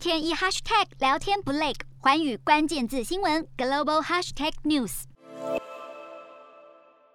天一 hashtag 聊天不累，寰宇关键字新闻 global hashtag news。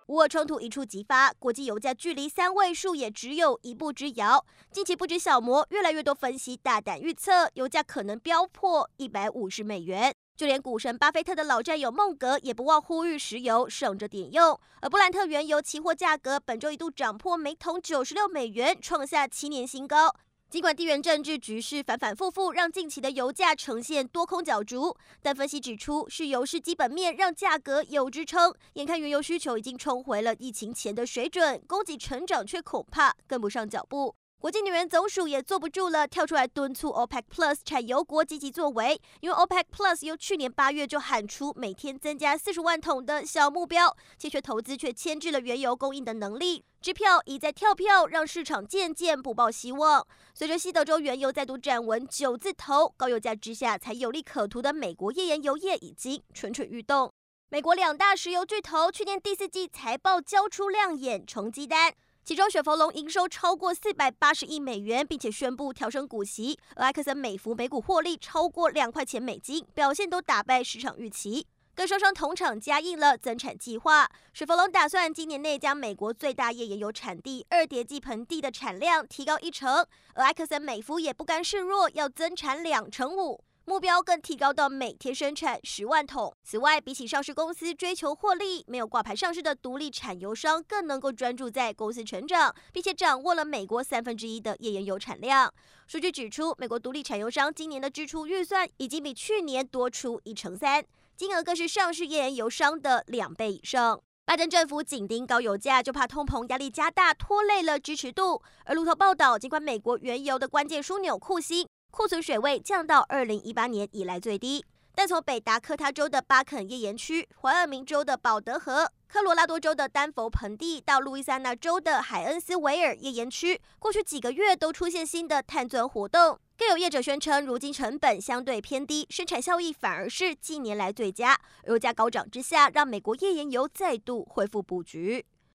乌俄冲突一触即发，国际油价距离三位数也只有一步之遥。近期不止小摩，越来越多分析大胆预测，油价可能飙破一百五十美元。就连股神巴菲特的老战友孟格也不忘呼吁石油省着点用。而布兰特原油期货价格本周一度涨破每桶九十六美元，创下七年新高。尽管地缘政治局势反反复复，让近期的油价呈现多空角逐，但分析指出，是油市基本面让价格有支撑。眼看原油需求已经冲回了疫情前的水准，供给成长却恐怕跟不上脚步。国际能源总署也坐不住了，跳出来敦促 OPEC Plus 产油国积极作为，因为 OPEC Plus 由去年八月就喊出每天增加四十万桶的小目标，欠缺投资却牵制了原油供应的能力。支票一再跳票，让市场渐渐不抱希望。随着西德州原油再度站稳九字头，高油价之下才有利可图的美国页岩油业已经蠢蠢欲动。美国两大石油巨头去年第四季财报交出亮眼成绩单，其中雪佛龙营收超过四百八十亿美元，并且宣布调升股息，而埃克森美孚每股获利超过两块钱美金，表现都打败市场预期。跟双双同场加印了增产计划，雪佛龙打算今年内将美国最大页岩油产地二叠纪盆地的产量提高一成，而埃克森美孚也不甘示弱，要增产两成五，目标更提高到每天生产十万桶。此外，比起上市公司追求获利，没有挂牌上市的独立产油商更能够专注在公司成长，并且掌握了美国三分之一的页岩油产量。数据指出，美国独立产油商今年的支出预算已经比去年多出一成三。金额更是上市页岩油商的两倍以上。拜登政府紧盯高油价，就怕通膨压力加大，拖累了支持度。而路透报道，尽管美国原油的关键枢纽库欣库存水位降到二零一八年以来最低，但从北达科他州的巴肯页岩区、怀俄明州的保德河、科罗拉多州的丹佛盆地到路易斯安那州的海恩斯维尔页岩区，过去几个月都出现新的探钻活动。更有业者宣称，如今成本相对偏低，生产效益反而是近年来最佳。油价高涨之下，让美国页岩油再度恢复布局。